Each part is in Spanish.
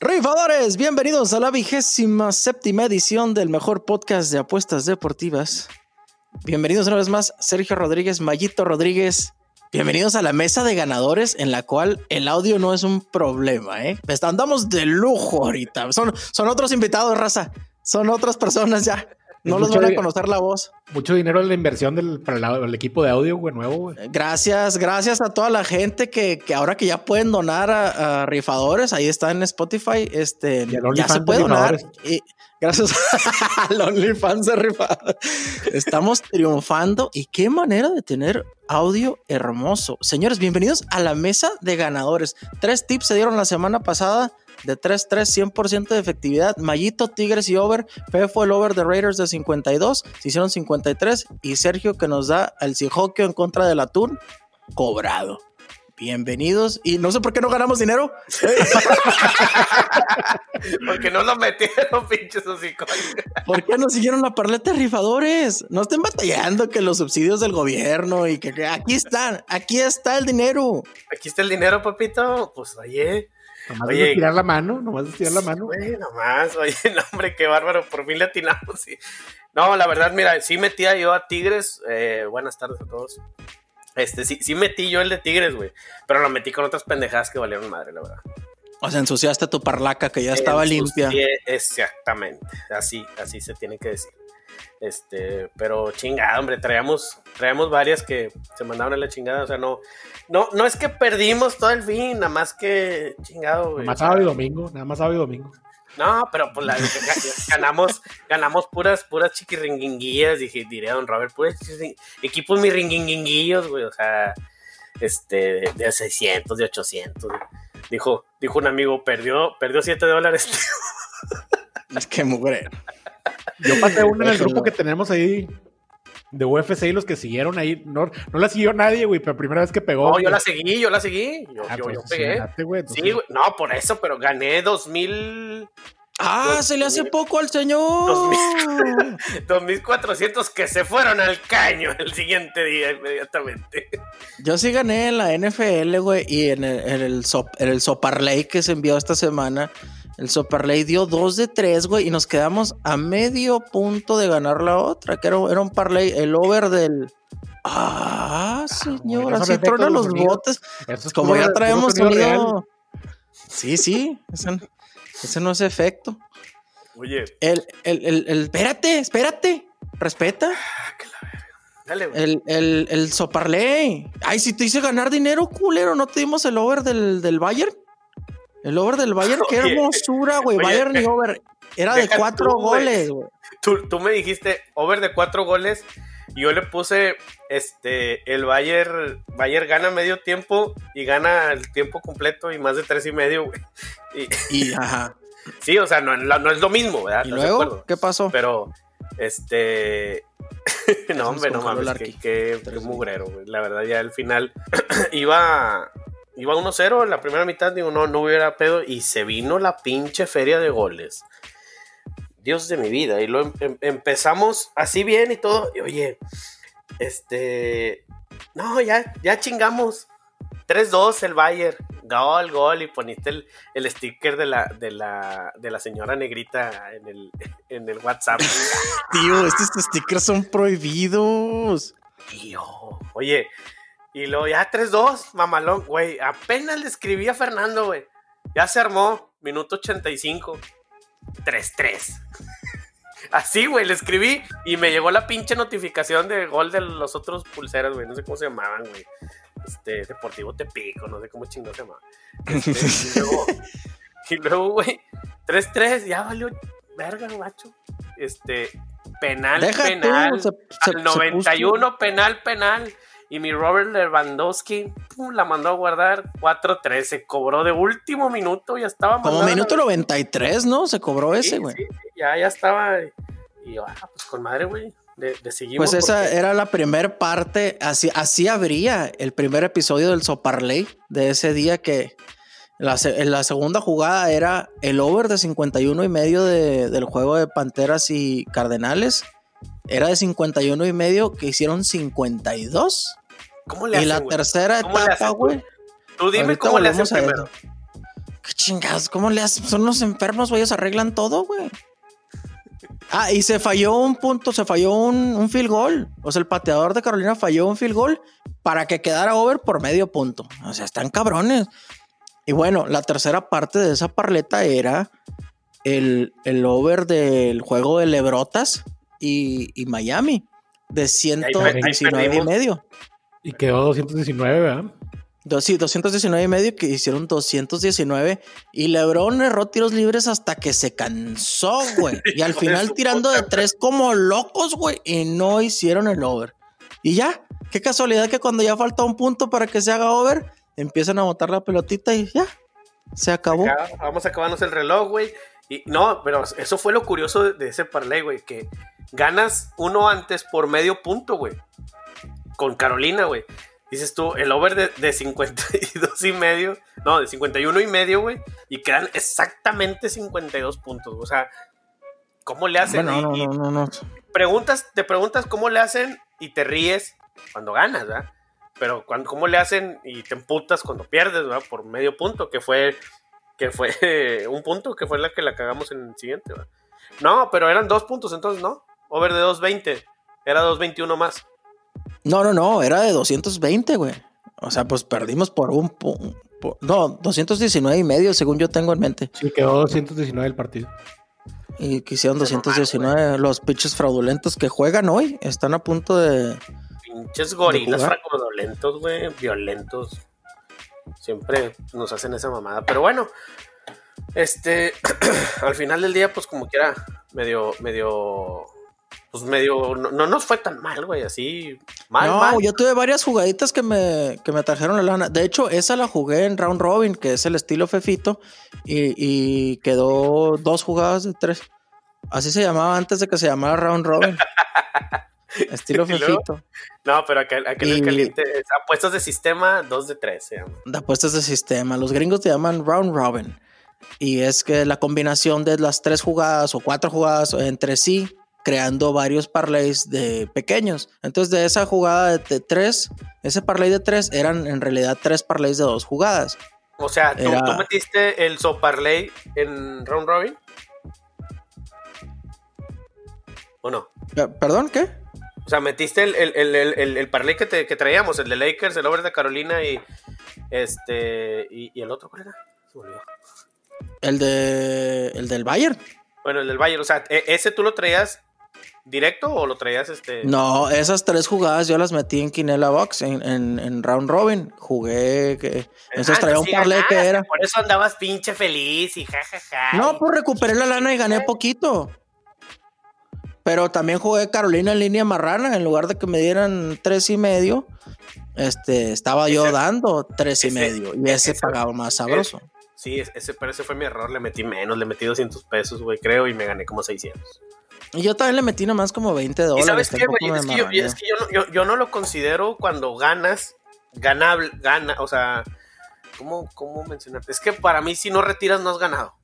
Rifadores, bienvenidos a la vigésima séptima edición del mejor podcast de apuestas deportivas. Bienvenidos una vez más, Sergio Rodríguez, Mayito Rodríguez. Bienvenidos a la mesa de ganadores en la cual el audio no es un problema, ¿eh? Andamos de lujo ahorita. Son, son otros invitados, raza. Son otras personas ya. No los van a conocer la voz. Mucho dinero en la inversión del, para el, equipo de audio, güey, nuevo, güey. Gracias, gracias a toda la gente que, que ahora que ya pueden donar a, rifadores, ahí está en Spotify, este, ya se puede donar. Y, gracias al OnlyFans de rifadores. Estamos triunfando y qué manera de tener audio hermoso. Señores, bienvenidos a la mesa de ganadores. Tres tips se dieron la semana pasada de 3-3, 100% de efectividad. Mayito, Tigres y over. Fe fue el over de Raiders de 52, se hicieron 53. Y Sergio que nos da el Sijoquio en contra del Atún, cobrado. Bienvenidos. Y no sé por qué no ganamos dinero. Porque no lo metieron, pinches ¿Por qué no siguieron la parleta de rifadores? No estén batallando que los subsidios del gobierno y que, que aquí están, aquí está el dinero. Aquí está el dinero, papito. Pues oye. Nomás oye, tirar la mano, nomás de tirar la mano. Oye, nomás, oye, no, hombre, qué bárbaro, por fin le atinamos. Sí. No, la verdad, mira, sí metía yo a Tigres. Eh, buenas tardes a todos. Este, sí, sí metí yo el de Tigres, güey. Pero lo metí con otras pendejadas que valieron madre, la verdad. O sea, ensuciaste tu parlaca que ya estaba limpia. Exactamente, así, así se tiene que decir. Este, pero chingada, hombre, traíamos, traíamos varias que se mandaron a la chingada. O sea, no, no, no es que perdimos todo el fin, nada más que chingado, güey. Nada más sábado y domingo, nada más sábado y domingo. No, pero pues la, ganamos, ganamos puras, puras chiquiringuinguillas, dije, diré a don Robert, puras equipos mi ringuinguillos, güey, o sea, este, de 600, de 800. Dijo, dijo un amigo, perdió, perdió 7 dólares. Es que mugre. Yo pasé uno en el grupo que tenemos ahí de UFC y los que siguieron ahí. No, no la siguió nadie, güey, pero primera vez que pegó. No, yo la seguí, yo la seguí. Yo, ah, yo, pues, pegué. sí, güey. No, por eso, pero gané 2000. Ah, se le hace poco al señor. 2400 que se fueron al caño el siguiente día inmediatamente. Yo sí gané en la NFL, güey, y en el, en el, en el Soparley que se envió esta semana. El Superley dio dos de tres, güey, y nos quedamos a medio punto de ganar la otra, que era, un parlay, el over del. Ah, ah señor, así tronan los botes. Como ya traemos sonido. Sí, sí, ese, no es efecto. Oye. El, el, el, el, espérate, espérate, respeta. Ah, Dale, güey. El, el, el Soparley. Ay, si te hice ganar dinero, culero, ¿no te dimos el over del, del Bayern? El over del Bayern, qué hermosura, güey. Bayern y over. Era de cuatro goles, güey. Tú, me dijiste over de cuatro goles. Y yo le puse este el Bayern. Bayern gana medio tiempo y gana el tiempo completo y más de tres y medio, güey. Y, ajá. Sí, o sea, no, no, es lo mismo, ¿verdad? ¿Y luego? ¿Qué pasó? Pero, este. no, hombre, no mames, qué, qué, qué mugrero, güey. La verdad, ya al final iba iba 1-0 en la primera mitad, digo, no, no hubiera pedo, y se vino la pinche feria de goles. Dios de mi vida, y lo em, em, empezamos así bien y todo, y oye, este, no, ya, ya chingamos. 3-2 el Bayern, gol, gol, y poniste el, sticker de la, de, la, de la señora negrita en el, en el WhatsApp. Tío, estos stickers son prohibidos. Tío, oye, y luego ya 3-2, mamalón, güey. Apenas le escribí a Fernando, güey. Ya se armó, minuto 85. 3-3. Así, güey, le escribí y me llegó la pinche notificación de gol de los otros pulseras, güey. No sé cómo se llamaban, güey. Este, Deportivo Tepico, no sé cómo chingón se llamaba. Este, y luego, güey, 3-3, ya valió verga, macho. Este, penal, penal. al 91, penal, penal. Y mi Robert Lewandowski la mandó a guardar 4-3. Se cobró de último minuto. Ya estaba. Como minuto 93, ¿no? Se cobró ese, güey. Sí, ya, ya estaba. Y yo, ah, pues con madre, güey. De, Pues esa era la primera parte. Así, así habría el primer episodio del Soparley de ese día que. La segunda jugada era el over de 51 y medio de, del juego de Panteras y Cardenales era de 51 y medio que hicieron 52. ¿Cómo le Y la tercera etapa, güey. Tú dime cómo le hacen primero. ¿Qué chingados? ¿Cómo le hacen? Son los enfermos, güey. Ellos arreglan todo, güey. Ah, y se falló un punto, se falló un, un, field goal. O sea, el pateador de Carolina falló un field goal para que quedara over por medio punto. O sea, están cabrones. Y bueno, la tercera parte de esa parleta era el, el over del juego de Lebrotas y, y Miami de 119 y medio. Y quedó 219, ¿verdad? Sí, 219 y medio que hicieron 219 y LeBron erró tiros libres hasta que se cansó, güey. Y al final tirando de tres como locos, güey, y no hicieron el over. Y ya, qué casualidad que cuando ya falta un punto para que se haga over, empiezan a botar la pelotita y ya, se acabó. vamos a acabarnos el reloj, güey. Y no, pero eso fue lo curioso de, ese parlay, güey, que ganas uno antes por medio punto, güey. Con Carolina, güey. Dices tú, el over de, de 52 y medio, no, de 51 y medio, güey, y quedan exactamente 52 puntos. O sea, ¿cómo le hacen? no, no, no, no. Preguntas, te preguntas cómo le hacen y te ríes cuando ganas, ¿verdad? Pero cuando, ¿cómo le hacen y te emputas cuando pierdes, ¿verdad? Por medio punto, que fue, que fue un punto, que fue la que la cagamos en el siguiente, ¿verdad? No, pero eran dos puntos entonces, ¿no? Over de 2.20, era 2.21 más. No, no, no, era de 220, güey. O sea, pues perdimos por un... no, 219 y medio, según yo tengo en mente. Sí, quedó 219 el partido. Y quisieron 219. los pinches fraudulentos que juegan hoy están a punto de. Pinches gorilas fraudulentos, güey. Violentos. Siempre nos hacen esa mamada. Pero bueno, este. al final del día, pues como quiera, medio. medio pues medio, no, nos fue tan mal, güey, así mal. No, yo tuve varias jugaditas que me, que me trajeron la lana. De hecho, esa la jugué en Round Robin, que es el estilo Fefito, y, quedó dos jugadas de tres. Así se llamaba antes de que se llamara Round Robin. estilo Fefito. No, pero aquel, aquel es caliente. apuestas de sistema, dos de tres se llama. De apuestas de sistema. Los gringos te llaman Round Robin. Y es que la combinación de las tres jugadas o cuatro jugadas entre sí creando varios parlays de pequeños. Entonces, de esa jugada de, tres, ese parlay de tres eran en realidad tres parlays de dos jugadas. O sea, ¿tú, metiste el so parlay en round robin? ¿O no? ¿Perdón? ¿Qué? O sea, metiste el, el, parlay que, te, que, traíamos, el de Lakers, el over de Carolina y este. ¿Y, el otro cuál era? Se volvió. El de. El del Bayern. Bueno, el del Bayern, o sea, e, ese tú lo traías directo o lo traías este? No, esas tres jugadas yo las metí en Quinella Box, en, en, Round Robin. Jugué, que. Entonces ah, traía un parlay que era. Por eso andabas pinche feliz y jajaja. no, pues recuperé la lana y gané poquito. Pero también jugué Carolina en línea marrana. En lugar de que me dieran tres y medio, este, estaba yo dando tres y medio. Y ese, pagaba más sabroso. sí, ese, pero ese fue mi error. Le metí menos, le metí 200 pesos, güey, creo, y me gané como 600. Y yo también le metí nomás como 20 dólares. ¿Y sabes qué, güey? Es, que, yo, es que yo, no, lo considero cuando ganas, ganable, gana, o sea, ¿cómo, cómo mencionar? Es que para mí si no retiras no has ganado.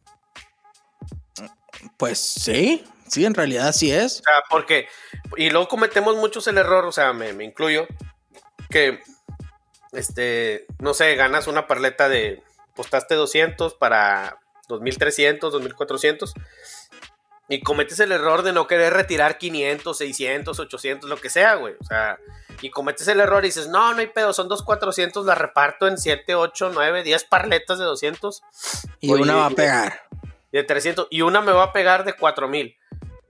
Pues sí, sí, en realidad sí es. O sea, porque, y luego cometemos muchos el error, o sea, me, me incluyo, que, este, no sé, ganas una parleta de, postaste 200 para 2300, 2400 y cometes el error de no querer retirar 500, 600, 800, lo que sea, güey. O sea, y cometes el error y dices, no, no hay pedo, son dos 400, la reparto en 7, 8, 9, 10 parletas de 200. Y una va a pegar. De 300. Y una me va a pegar de 4000.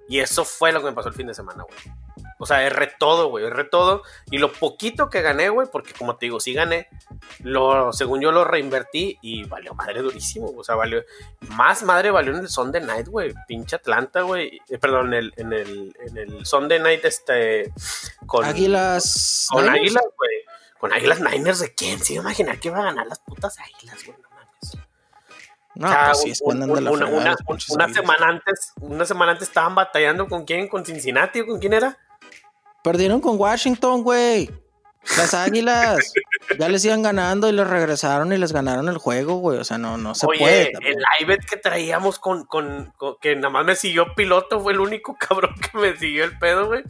Y eso fue lo que me pasó el fin de semana, güey. O sea, erré todo, güey, erré todo. Y lo poquito que gané, güey, porque como te digo, sí gané, lo, según yo lo reinvertí y valió madre durísimo. O sea, valió, más madre valió en el Sunday Night, güey. Pinche Atlanta, güey. Eh, perdón, en el, en, el, en el Sunday Night, este, con... Águilas. Con Águilas, güey. Con Águilas Niners, ¿de quién? Sí, imaginar que iba a ganar las putas Águilas, güey. No, pues sí, una, una, semana antes, una semana antes estaban batallando con quién, con Cincinnati o con quién era. Perdieron con Washington, güey. Las águilas ya les iban ganando y les regresaron y les ganaron el juego, güey. O sea, no, no se puede. El iBet que traíamos con, con, que nada más me siguió piloto, fue el único cabrón que me siguió el pedo, güey.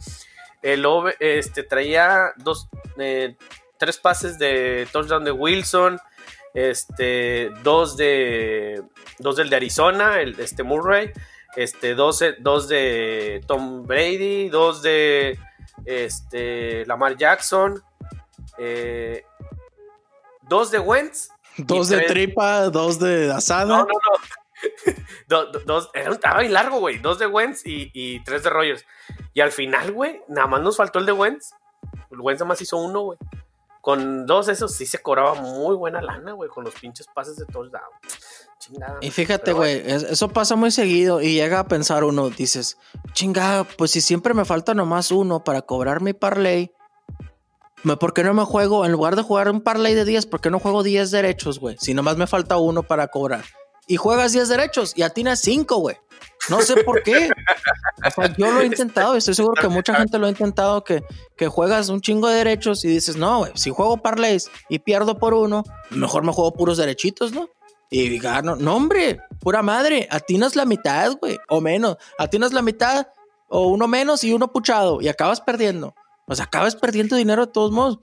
El este traía dos, eh, tres pases de touchdown de Wilson, este, dos de, dos del de Arizona, el, este Murray, este, dos, dos de Tom Brady, dos de este, Lamar Jackson, eh, dos de Wentz. Dos de tripa, dos de asada. No, no, no. dos, era un trabajo largo, güey. Dos de Wentz y, tres de Rogers. Y al final, güey, nada más nos faltó el de Wentz. El Wentz nada más hizo uno, güey. Con dos de esos sí se cobraba muy buena lana, güey, con los pinches pases de touchdown. Chingada. Y fíjate, güey, eso pasa muy seguido y llega a pensar uno, dices, chingada, pues si siempre me falta nomás uno para cobrar mi parlay, ¿Por qué no me juego, en lugar de jugar un parlay de 10, ¿por qué no juego 10 derechos, güey? Si nomás me falta uno para cobrar. Y juegas 10 derechos y atinas 5, güey. No sé por qué. O sea, yo lo he intentado y estoy seguro que mucha gente lo ha intentado, que, que juegas un chingo de derechos y dices, no, güey, si juego parlays y pierdo por uno, mejor me juego puros derechitos, ¿no? Y gano. No, hombre, pura madre, atinas la mitad, güey, o menos. Atinas la mitad o uno menos y uno puchado y acabas perdiendo pues acabas perdiendo dinero de todos modos.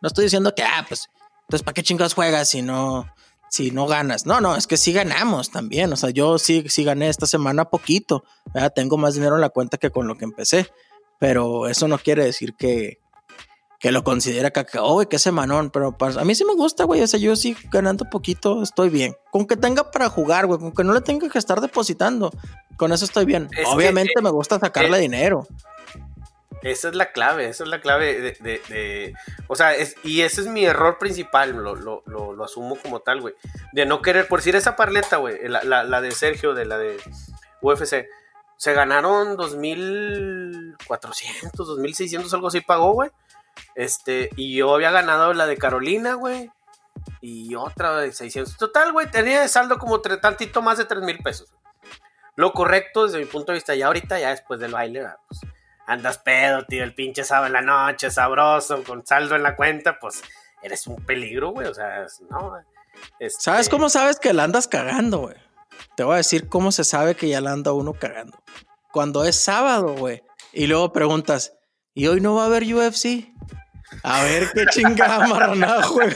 No estoy diciendo que, ah, pues, entonces, ¿para qué chingas juegas si no, si no ganas? No, no, es que sí ganamos también. O sea, yo sí, sí gané esta semana poquito. Tengo más dinero en la cuenta que con lo que empecé. Pero eso no quiere decir que, que lo considera cacao, güey, que semanón. Pero pues, a mí sí me gusta, güey. O sea, yo sí ganando poquito estoy bien. Con que tenga para jugar, güey. Con que no le tenga que estar depositando. Con eso estoy bien. Obviamente me gusta sacarle dinero. Esa es la clave, esa es la clave de, o sea, es, y ese es mi error principal, lo, lo, lo, asumo como tal, güey, de no querer, por decir esa parleta, güey, la, la, la, de Sergio, de la de UFC, se ganaron 2.400, 2.600, algo así pagó, güey, este, y yo había ganado la de Carolina, güey, y otra de 600, total, güey, tenía de saldo como tantito más de 3.000 pesos, lo correcto desde mi punto de vista, ya ahorita, ya después del baile, pues andas pedo, tío, el pinche sábado en la noche, sabroso, con saldo en la cuenta, pues eres un peligro, güey. O sea, no. Este ¿Sabes cómo sabes que la andas cagando, güey? Te voy a decir cómo se sabe que ya la anda uno cagando. Cuando es sábado, güey. Y luego preguntas, ¿y hoy no va a haber UFC? A ver qué chingada marranada, güey.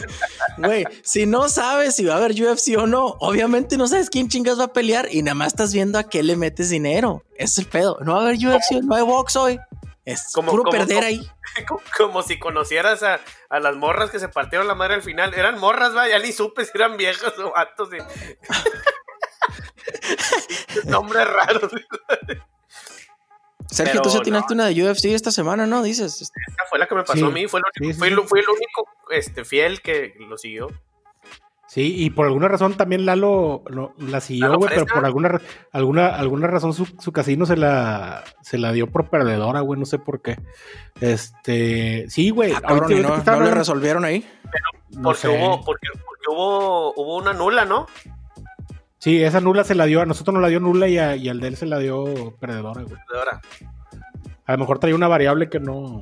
Güey, si no sabes si va a haber UFC o no, obviamente no sabes quién chingas va a pelear y nada más estás viendo a qué le metes dinero. Es el pedo. No va a haber UFC, no hay box hoy. Es como, puro perder ahí. Como, si conocieras a, las morras que se partieron la madre al final. Eran morras, va, ya ni supe si eran viejas o gatos. Nombres raros. Sergio, tú se tiraste una de UFC esta semana, ¿no? Dices. Esta fue la que me pasó a mí, fue, el único, fue, el único este, fiel que lo siguió. Sí, y por alguna razón también Lalo la siguió, güey, pero por alguna, alguna, alguna razón su, casino se la, se la dio por perdedora, güey, no sé por qué. Este, sí, güey. Ah, no, le resolvieron ahí? porque, hubo, porque, hubo, hubo una nula, ¿no? Sí, esa nula se la dio, a nosotros nos la dio nula y, al de él se la dio perdedora, güey. Perdedora. A lo mejor traía una variable que no.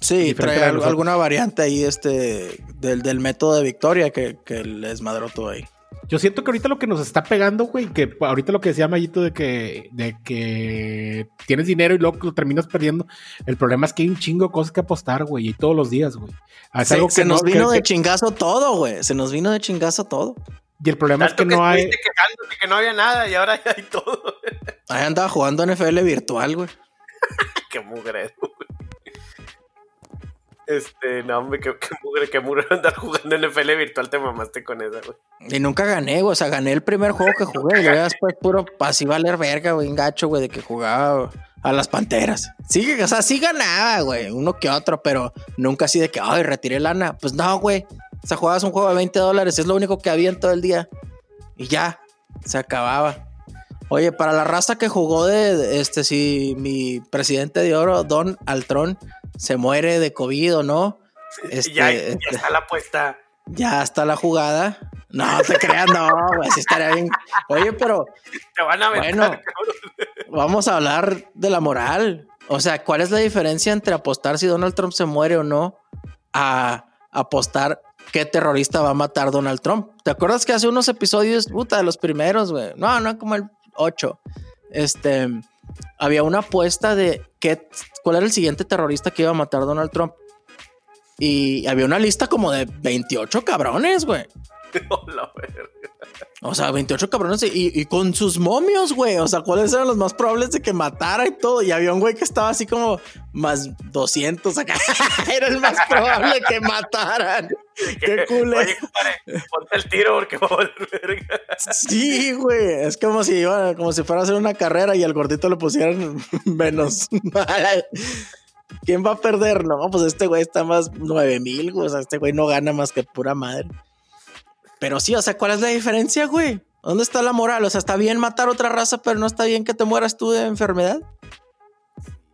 Sí, trae alguna variante ahí este del, método de victoria que, que les madró todo ahí. Yo siento que ahorita lo que nos está pegando, güey, que ahorita lo que decía Mayito de que, de que tienes dinero y luego lo terminas perdiendo. El problema es que hay un chingo de cosas que apostar, güey, y todos los días, güey. se, nos vino de chingazo todo, güey. Se nos vino de chingazo todo. Y el problema es que, no hay. que no había nada y ahora ya hay todo. Ahí andaba jugando NFL virtual, güey. qué mugre, Este, no, hombre, qué, mugre, qué mugre andar jugando NFL virtual, te mamaste con esa, güey. Y nunca gané, güey. O sea, gané el primer juego que jugué. Y luego después puro así valer verga, güey, gacho, güey, de que jugaba a las panteras. Sí, o sea, sí ganaba, güey, uno que otro, pero nunca así de que, ay, retiré lana. Pues no, güey. O sea, jugabas un juego de 20 dólares, es lo único que había en todo el día. Y ya, se acababa. Oye, para la raza que jugó de, este, si mi presidente de oro, Don Altrón, se muere de COVID o no. Este, ya, ya este, está la apuesta. Ya está la jugada. No te creas, no, güey, así estaría bien. Oye, pero. Te van a ver. Bueno, vamos a hablar de la moral. O sea, ¿cuál es la diferencia entre apostar si Donald Trump se muere o no? a apostar qué terrorista va a matar Donald Trump. ¿Te acuerdas que hace unos episodios, puta, de los primeros, güey? No, no, como el 8. Este, había una apuesta de qué, cuál era el siguiente terrorista que iba a matar Donald Trump. Y había una lista como de 28 cabrones, güey. O sea, 28 cabrones y, con sus momios, güey. O sea, ¿cuáles eran los más probables de que matara y todo? Y había un güey que estaba así como más 200 acá. Era el más probable que mataran. Qué cool. ponte el tiro porque va a volver. Sí, güey. Es como si como si fuera a hacer una carrera y al gordito le pusieran menos. ¿Quién va a perder? No, pues este güey está más 9000, mil, O sea, este güey no gana más que pura madre. Pero sí, o sea, ¿cuál es la diferencia, güey? ¿Dónde está la moral? O sea, está bien matar otra raza, pero no está bien que te mueras tú de enfermedad.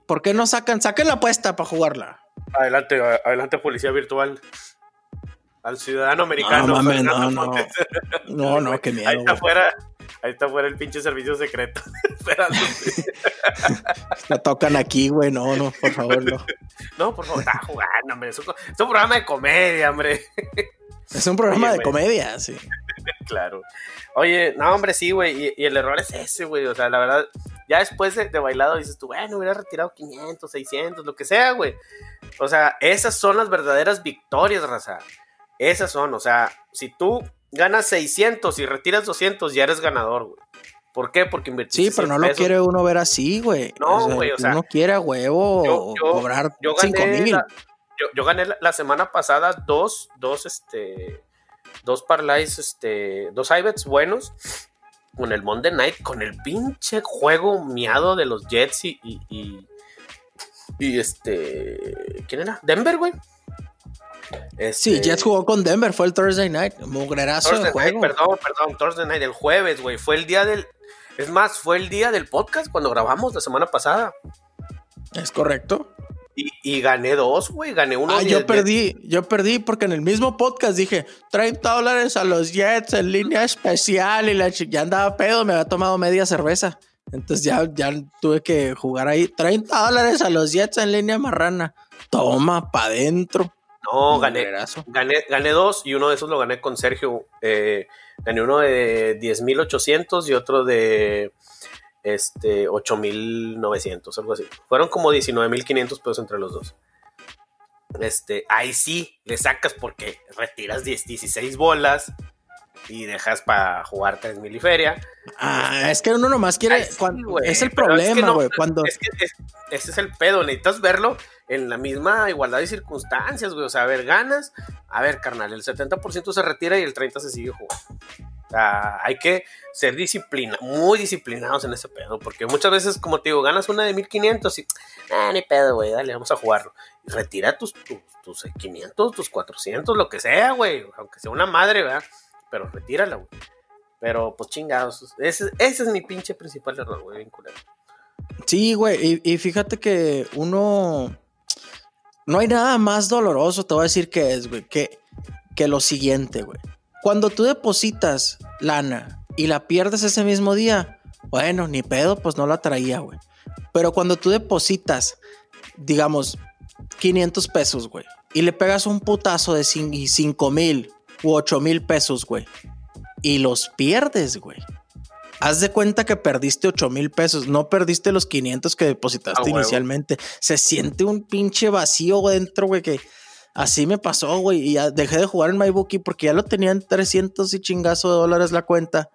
¿Por qué no sacan? Saquen la apuesta para jugarla. Adelante, adelante, policía virtual. Al ciudadano americano. No, no, no. No, no, qué miedo. Ahí está afuera. Ahí está fuera el pinche servicio secreto. Esperando. La tocan aquí, güey. No, no, por favor, no. No, por favor, está jugando, hombre. Es un, es un programa de comedia, hombre. Es un programa de comedia, sí. claro. Oye, no, hombre, sí, güey. Y, el error es ese, güey. O sea, la verdad, ya después de, bailado dices tú, bueno, hubiera retirado 500, 600, lo que sea, güey. O sea, esas son las verdaderas victorias, raza. Esas son, o sea, si tú ganas 600 y retiras 200, ya eres ganador, güey. ¿Por qué? Porque invertiste. Sí, pero no lo quiere uno ver así, güey. No, güey, o sea, uno quiere a huevo cobrar 5 mil yo, gané la, semana pasada dos, dos, este, dos parlays, este, dos ibets buenos con el Monday Night, con el pinche juego miado de los Jets y, y, y, este, ¿quién era? Denver, güey. Sí, este, Jets jugó con Denver, fue el Thursday Night, mugrerazo de juego. perdón, perdón, Thursday Night, el jueves, güey, fue el día del, es más, fue el día del podcast cuando grabamos la semana pasada. Es correcto. Y, gané dos, güey. Gané uno. Ah, yo perdí. Yo perdí porque en el mismo podcast dije 30 dólares a los Jets en línea especial. Y la ya andaba pedo. Me había tomado media cerveza. Entonces ya, ya tuve que jugar ahí. 30 dólares a los Jets en línea marrana. Toma, pa' adentro. No, gané, gané, gané dos y uno de esos lo gané con Sergio. Eh, gané uno de 10.800 y otro de este, 8.900, algo así. Fueron como 19.500 pesos entre los dos. Este, ahí sí le sacas porque retiras 16 bolas y dejas para jugar 3.000 y feria. Ah, es que uno nomás quiere. es el problema, güey. cuando... Es que ese es el pedo. Necesitas verlo en la misma igualdad de circunstancias, güey. O sea, a ver, ganas. A ver, carnal, el 70% se retira y el 30% se sigue jugando hay que ser disciplina, muy disciplinados en ese pedo, porque muchas veces, como te digo, ganas una de 1500 y, ah, ni pedo, güey, dale, vamos a jugarlo. Retira tus, tus, 500, tus 400, lo que sea, güey, aunque sea una madre, ¿verdad? Pero retírala, güey. Pero, pues chingados, ese, es mi pinche principal error, güey, vinculado. Sí, güey, y fíjate que uno. No hay nada más doloroso, te voy a decir que es, güey, que, que lo siguiente, güey cuando tú depositas lana y la pierdes ese mismo día, bueno, ni pedo, pues no la traía, güey. Pero cuando tú depositas, digamos, 500 pesos, güey, y le pegas un putazo de 5 mil u 8 mil pesos, güey, y los pierdes, güey. Haz de cuenta que perdiste 8 mil pesos, no perdiste los 500 que depositaste inicialmente. Se siente un pinche vacío dentro, güey, que Así me pasó, güey. Y ya dejé de jugar en MyBookie porque ya lo tenían 300 y chingazo de dólares la cuenta.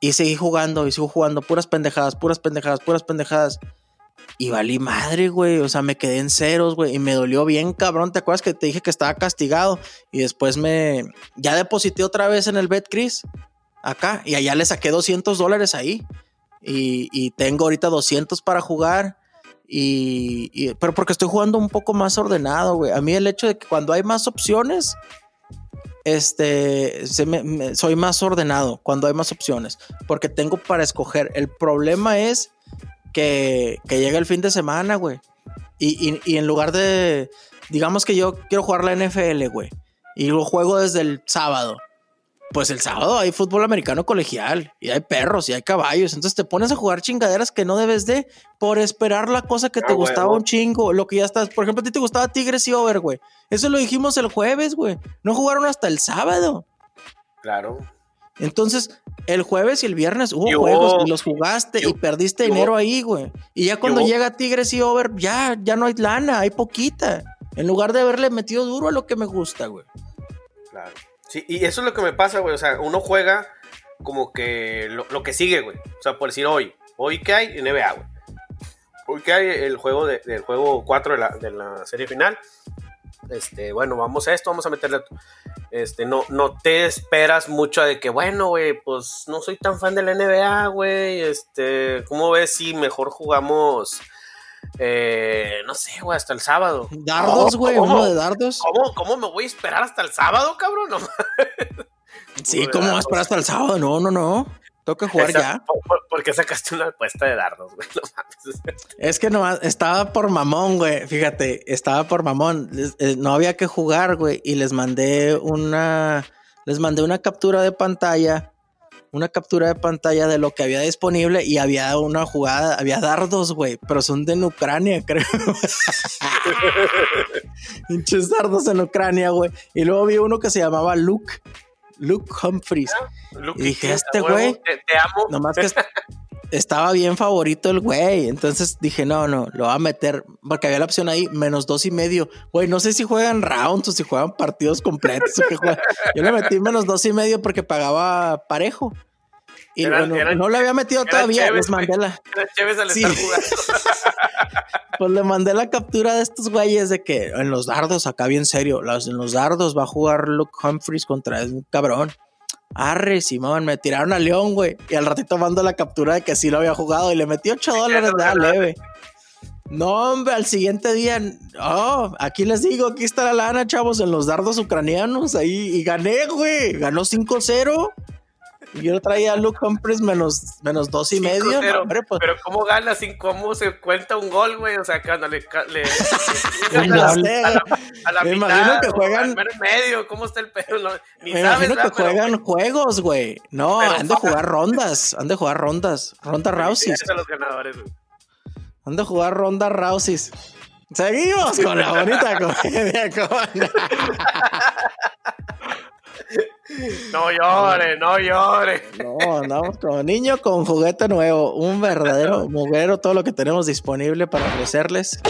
Y seguí jugando y sigo jugando puras pendejadas, puras pendejadas, puras pendejadas. Y valí madre, güey. O sea, me quedé en ceros, güey. Y me dolió bien, cabrón. ¿Te acuerdas que te dije que estaba castigado? Y después me. Ya deposité otra vez en el BetCris. Acá. Y allá le saqué 200 dólares ahí. Y, tengo ahorita 200 para jugar. Y, pero porque estoy jugando un poco más ordenado, güey. A mí el hecho de que cuando hay más opciones, este, soy más ordenado cuando hay más opciones, porque tengo para escoger. El problema es que, que llega el fin de semana, güey. Y, y, en lugar de, digamos que yo quiero jugar la NFL, güey, y lo juego desde el sábado pues el sábado hay fútbol americano colegial y hay perros y hay caballos. Entonces te pones a jugar chingaderas que no debes de por esperar la cosa que te ah, gustaba un chingo. Lo que ya estás, por ejemplo, a ti te gustaba Tigres y Over, güey. Eso lo dijimos el jueves, güey. No jugaron hasta el sábado. Claro. Entonces, el jueves y el viernes hubo juegos y los jugaste y perdiste dinero ahí, güey. Y ya cuando llega Tigres y Over, ya, ya no hay lana, hay poquita. En lugar de haberle metido duro a lo que me gusta, güey. Claro. Y eso es lo que me pasa, güey. O sea, uno juega como que lo, que sigue, güey. O sea, por decir hoy. Hoy que hay NBA, güey. Hoy que hay el juego de, del juego 4 de la, de la serie final. Este, bueno, vamos a esto, vamos a meterle. Este, no, no te esperas mucho de que, bueno, güey, pues no soy tan fan de la NBA, güey. Este, ¿cómo ves si mejor jugamos? Eh, no sé, güey, hasta el sábado. ¿Dardos, güey? ¿Uno de dardos? ¿Cómo, ¿Cómo me voy a esperar hasta el sábado, cabrón? sí, ¿cómo vas a esperar hasta el sábado? No, no, no. Toca jugar ya. ¿por, qué sacaste una apuesta de dardos, güey? es que nomás estaba por mamón, güey. Fíjate, estaba por mamón. Eh, no había que jugar, güey. Y les mandé una. Les mandé una captura de pantalla. Una captura de pantalla de lo que había disponible y había una jugada, había dardos, güey, pero son de Ucrania, creo. Pinches dardos en Ucrania, güey. Y luego vi uno que se llamaba Luke Luke Humphries. Ah, y dije, este güey, te, amo. Nomás que estaba bien favorito el güey. Entonces dije, no, no, lo va a meter. Porque había la opción ahí, menos dos y medio. Güey, no sé si juegan rounds o si juegan partidos completos Yo le metí menos dos y medio porque pagaba parejo. Y bueno, no lo había metido todavía, les mandé la. pues le mandé la captura de estos güeyes de que en los dardos, acá bien serio, en los dardos va a jugar Luke Humphries contra un cabrón. Arre, Simón, me tiraron a León, güey. Y al ratito mando la captura de que sí lo había jugado y le metí 8 dólares de leve. No, hombre, al siguiente día, oh, aquí les digo, aquí está la lana, chavos, en los dardos ucranianos, ahí, y gané, güey, ganó 5-0. Yo traía a Luke Humphries menos, menos dos y medio. Pues. Pero, ¿cómo gana sin cómo se cuenta un gol, güey? O sea, cuando le. le, a, la, me imagino que juegan. medio, ¿cómo está el pedo? me imagino que juegan juegos, güey. No, han de jugar rondas. Han de jugar rondas. Ronda Rousey. Han de jugar ronda Rousey. Seguimos con la bonita comedia. No llore, no llore. No, andamos como niño con juguete nuevo. Un verdadero mugrero, todo lo que tenemos disponible para ofrecerles.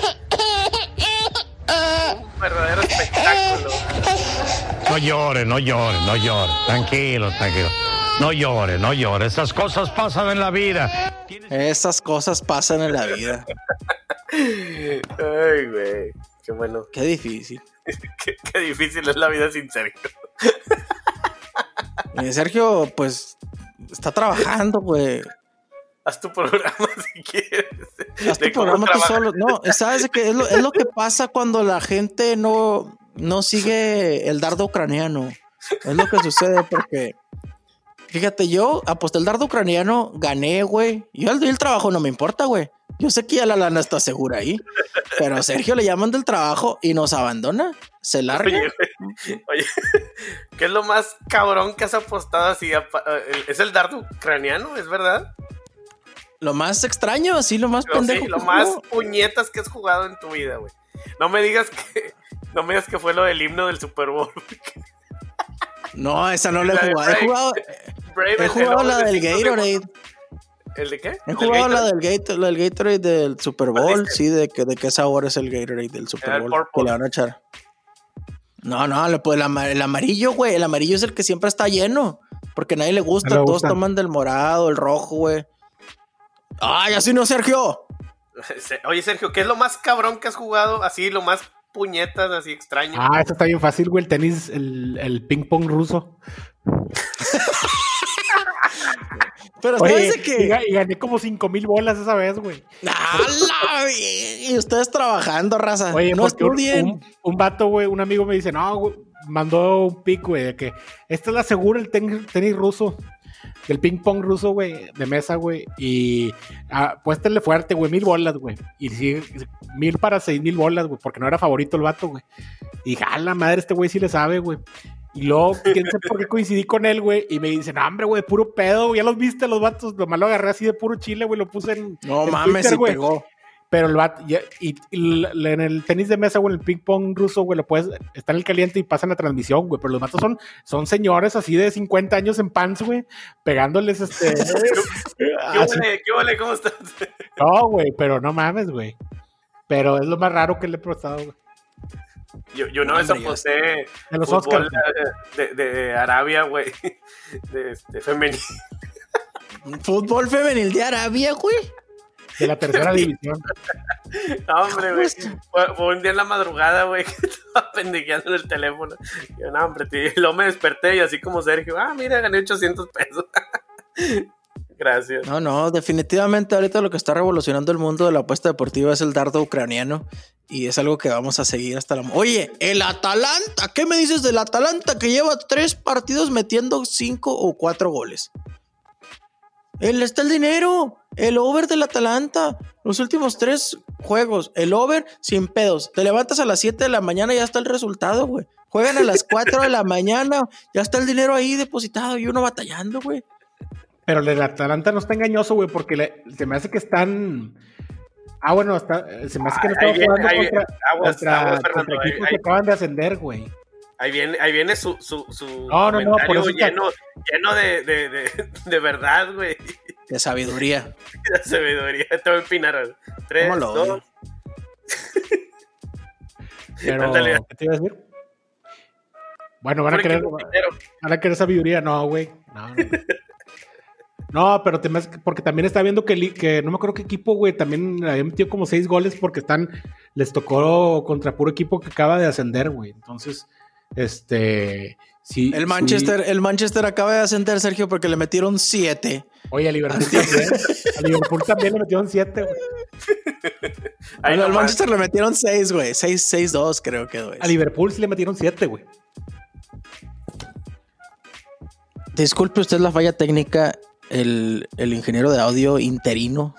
Un verdadero espectáculo. No llore, no llore, no llore. Tranquilo, tranquilo. No llore, no llore. Esas cosas pasan en la vida. Esas cosas pasan en la vida. Ay, güey. Qué bueno. Qué difícil. qué, qué difícil es la vida sin Sergio. Eh, Sergio, pues, está trabajando, güey. Haz tu programa si quieres. Haz tu programa tú solo. No, ¿sabes qué? Es lo, es lo que pasa cuando la gente no, no sigue el dardo ucraniano. Es lo que sucede porque Fíjate, yo aposté el dardo ucraniano, gané, güey. Yo el, el trabajo no me importa, güey. Yo sé que ya la lana está segura ahí. Pero a Sergio le llaman del trabajo y nos abandona. Se larga. Oye, ¿qué es lo más cabrón que has apostado así? Eh, ¿Es el dardo ucraniano? ¿Es verdad? Lo más extraño, sí, lo más pendejo. lo más puñetas que has jugado en tu vida, güey. No me digas que. No me digas que fue lo del himno del Super Bowl. No, esa no la he jugado. He jugado, he jugado la del Gatorade. ¿El de qué? He jugado la del, Gatorade, la del Gatorade del Super Bowl, sí, de, que, de qué sabor es el Gatorade del Super Bowl. Que le van a echar. No, no, pues el, amarillo, güey. El amarillo es el que siempre está lleno. Porque a nadie le gusta. Todos toman del morado, el rojo, güey. ¡Ay, así no, Sergio! Oye, Sergio, ¿qué es lo más cabrón que has jugado? Así, lo más puñetas así extraño. Ah, esto está bien fácil, güey. El tenis, el, el ping pong ruso. Pero Oye, que. Y gané como 5 mil bolas esa vez, güey. y ustedes trabajando, raza. Oye, no estudien. Un, un, vato, güey, un amigo me dice, no, güey, mandó un pic, güey, de que esta es la segura el tenis ruso del ping pong ruso, güey, de mesa, güey. Y ah, puéstele fuerte, güey, mil bolas, güey. Y sí, mil para seis mil bolas, güey, porque no era favorito el vato, güey. Y dije, la madre, este güey sí le sabe, güey. Y luego, quién sé por qué coincidí con él, güey. Y me dicen, hambre, güey, puro pedo. Ya los viste, los vatos. Lo malo agarré así de puro chile, güey. Lo puse en. No mames, se pegó. Pero el vato, y, en el tenis de mesa, güey, en el ping pong ruso, güey, lo puedes, está en el caliente y pasan la transmisión, güey. Pero los vatos son, son señores así de 50 años en pants, güey, pegándoles este. ¿Qué vale? ¿Qué vale? ¿Cómo estás? no, güey, pero no mames, güey. Pero es lo más raro que le he prestado, güey. Yo, yo una vez aposté de los Oscars. De, de, Arabia, güey. De, este, femenil. Fútbol femenil de Arabia, güey. De la tercera división. No, hombre, güey. Fue, un día en la madrugada, güey, que estaba pendejeando en el teléfono. Yo, no, hombre, tío. Y luego me desperté y así como Sergio, ah, mira, gané 800 pesos. Gracias. No, no, definitivamente ahorita lo que está revolucionando el mundo de la apuesta deportiva es el dardo ucraniano y es algo que vamos a seguir hasta la... Oye, el Atalanta, ¿qué me dices del Atalanta que lleva tres partidos metiendo cinco o cuatro goles? El está el dinero, el over del Atalanta, los últimos tres juegos, el over sin pedos. Te levantas a las 7 de la mañana y ya está el resultado, güey. Juegan a las 4 de la mañana, ya está el dinero ahí depositado y uno batallando, güey. Pero el Atalanta no está engañoso, güey, porque se me hace que están. Ah, bueno, está, se me hace que no están jugando contra, contra, equipos que acaban de ascender, güey. Ahí viene, ahí viene su, su, su no, no, no, por eso lleno, lleno de, de, de, de verdad, güey. De sabiduría. De sabiduría. Te voy a empinar. Tres, ¿Cómo lo dos. Pero, ¿qué te iba a decir? Bueno, van a querer, van a querer sabiduría. No, güey. No, no. No, pero te porque también está viendo que, que no me acuerdo qué equipo, güey, también había metido como seis goles porque están, les tocó contra puro equipo que acaba de ascender, güey. Entonces, este, sí. El Manchester, el Manchester acaba de ascender, Sergio, porque le metieron siete. Oye, a Liverpool también. a Liverpool también le metieron siete, güey. Al Manchester le metieron seis, güey. Seis, seis, dos, creo que, güey. A Liverpool sí le metieron siete, güey. Disculpe usted la falla técnica el, ingeniero de audio interino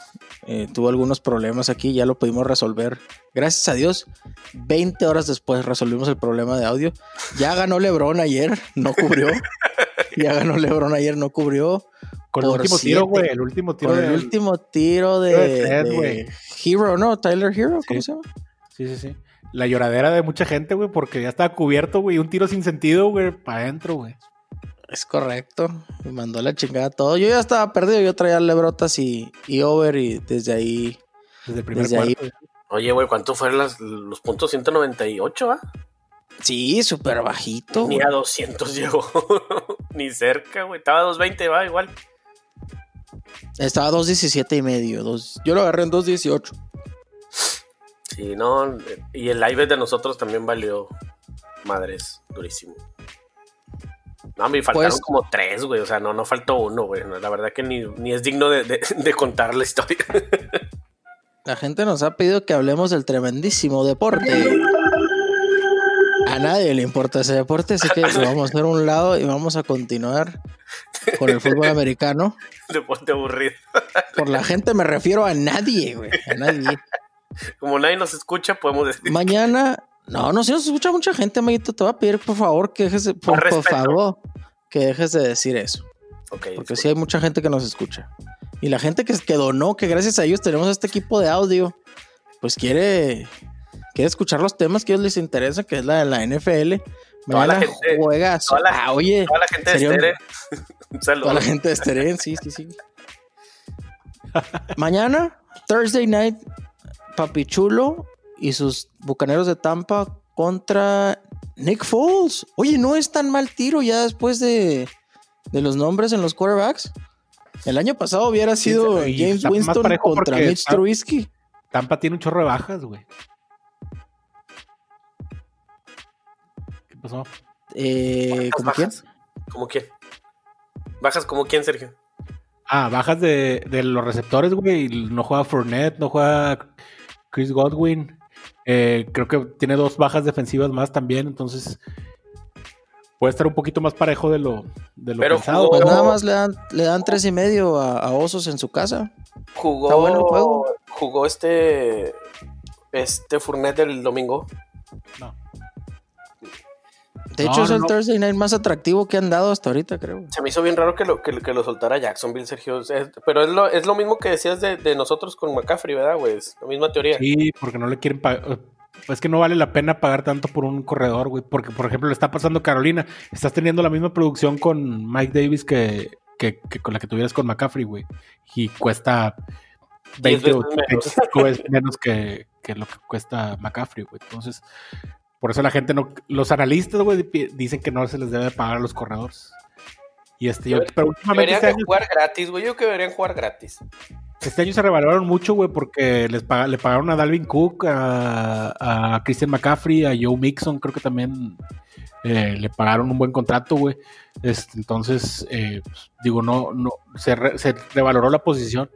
eh, tuvo algunos problemas aquí, ya lo pudimos resolver. Gracias a Dios, 20 horas después resolvimos el problema de audio. Ya ganó Lebron ayer, no cubrió. ya ganó Lebron ayer, no cubrió. Con el último tiro, güey. El último tiro. el último tiro de, Hero, ¿no? Tyler Hero, ¿cómo se llama? Sí, sí, sí. La lloradera de mucha gente, güey, porque ya estaba cubierto, güey. Un tiro sin sentido, güey, para adentro, güey. Es correcto. Me mandó la chingada todo. Yo ya estaba perdido. Yo traía lebrotas y, y over y desde ahí. Desde el primer desde ahí. Oye, güey, ¿cuánto fueron los puntos 198, ah? Sí, súper bajito. Ni a 200 llegó. Ni cerca, güey. Estaba a 220, va, igual. Estaba a 217 y medio. Yo lo agarré en 218. Sí, no. Y el live de nosotros también valió madres, durísimo. No, me faltaron pues- como tres, güey. O sea, no, no faltó uno, güey. La verdad que ni, es digno de, contar la historia. La gente nos ha pedido que hablemos del tremendísimo deporte. A nadie le importa ese deporte, así que lo vamos a hacer a un lado y vamos a continuar con el fútbol americano. Deporte aburrido. Por la gente me refiero a nadie, güey. A nadie. Como nadie nos escucha, podemos decir. Mañana no, no, si nos escucha mucha gente, amiguito. Te voy a pedir, por favor, que dejes de, por, favor, que dejes de decir eso. Porque sí hay mucha gente que nos escucha. Y la gente que, que donó, que gracias a ellos tenemos este equipo de audio, pues quiere, quiere escuchar los temas que a ellos les interesa, que es la de la NFL. Toda la gente, juegas. Toda la, ah, oye, toda la gente de Steren. Un saludo. Toda la gente de Steren, sí, sí, sí. Mañana, Thursday night, Papi Chulo y sus bucaneros de Tampa contra Nick Foles. Oye, no es tan mal tiro ya después de, los nombres en los quarterbacks. El año pasado hubiera sido James Winston contra Mitch Trubisky. Tampa tiene un chorro de bajas, güey. ¿Qué pasó? Eh, ¿Cómo quién? ¿Cómo quién? ¿Bajas como quién, Sergio? Ah, bajas de, de los receptores, güey. No juega Fournette, no juega Chris Godwin. Eh, creo que tiene dos bajas defensivas más también, entonces puede estar un poquito más parejo de lo, de lo pero pensado. Pues nada más le dan, le dan tres y medio a, Osos en su casa. Jugó, bueno juego. jugó este, este Fournet del domingo. De hecho, es el Thursday night más atractivo que han dado hasta ahorita, creo. Se me hizo bien raro que lo, que, lo soltara Jacksonville, Sergio. pero es lo, es lo mismo que decías de, nosotros con McCaffrey, ¿verdad, güey? la misma teoría. Sí, porque no le quieren pagar. Es que no vale la pena pagar tanto por un corredor, güey. Porque, por ejemplo, le está pasando Carolina. Estás teniendo la misma producción con Mike Davis que, que, con la que tuvieras con McCaffrey, güey. Y cuesta 20 o menos, menos que, que, lo que cuesta McCaffrey, güey. Entonces, por eso la gente no. Los analistas, güey, dicen que no se les debe pagar a los corredores. Y este, yo, pero últimamente. Deberían este jugar gratis, güey. Yo creo que deberían jugar gratis. Este año se revaloraron mucho, güey, porque les le pagaron a Dalvin Cook, a, Christian McCaffrey, a Joe Mixon, creo que también eh, le pagaron un buen contrato, güey. Este, entonces, eh, pues, digo, no, no, se, se revaloró la posición.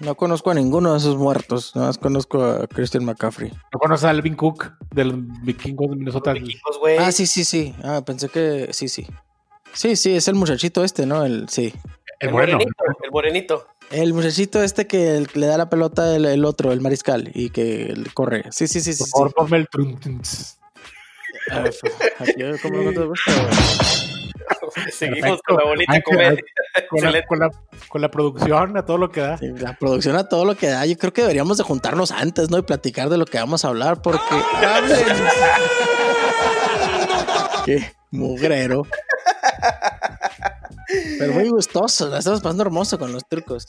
No conozco a ninguno de esos muertos, nada más conozco a Christian McCaffrey. ¿No conoces a Alvin Cook del Vikingos de Minnesota? ah, sí, sí, sí. Ah, pensé que sí, sí. Sí, sí, es el muchachito este, ¿no? El, sí. El, morenito, el morenito. El muchachito este que le da la pelota el, otro, el mariscal, y que corre. Sí, sí, sí. sí Por favor, el ¿Cómo no te gusta, Seguimos con la bonita comedia. Con la, producción, a todo lo que da. la producción a todo lo que da. Yo creo que deberíamos de juntarnos antes, ¿no? Y platicar de lo que vamos a hablar, porque. ¡Qué mugrero! Pero muy gustoso, la estamos pasando hermoso con los turcos.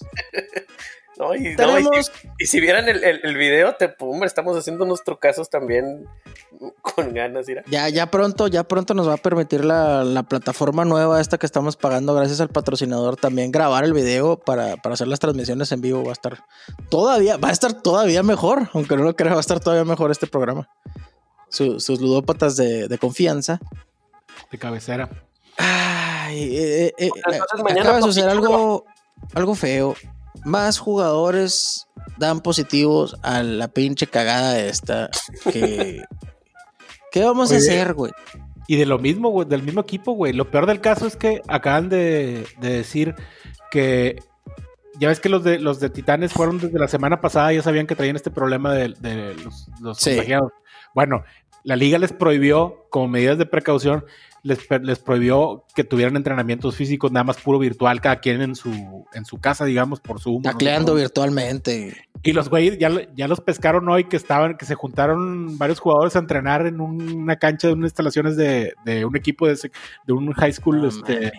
No, y, si, vieran el, el, video, te pum, estamos haciendo nuestros casos también con ganas. Ya, ya pronto, ya pronto nos va a permitir la, plataforma nueva, esta que estamos pagando gracias al patrocinador, también grabar el video para, hacer las transmisiones en vivo. Va a estar todavía, va a estar todavía mejor, aunque no lo crea, va a estar todavía mejor este programa. sus ludópatas de, confianza. De cabecera. Ay, eh, eh, eh acaba de suceder algo, algo feo más jugadores dan positivos a la pinche cagada esta. Que, ¿Qué vamos a hacer, güey? Y de lo mismo, güey, del mismo equipo, güey. Lo peor del caso es que acaban de, decir que ya ves que los de los de Titanes fueron desde la semana pasada, ya sabían que traían este problema de, los, los contagiados. Bueno, la liga les prohibió, como medidas de precaución, les, prohibió que tuvieran entrenamientos físicos nada más puro virtual, cada quien en su, en su casa, digamos, por Zoom. Tacleando virtualmente. Y los güeyes ya, ya los pescaron hoy que estaban, que se juntaron varios jugadores a entrenar en una cancha de unas instalaciones de, un equipo de, de un high school. este,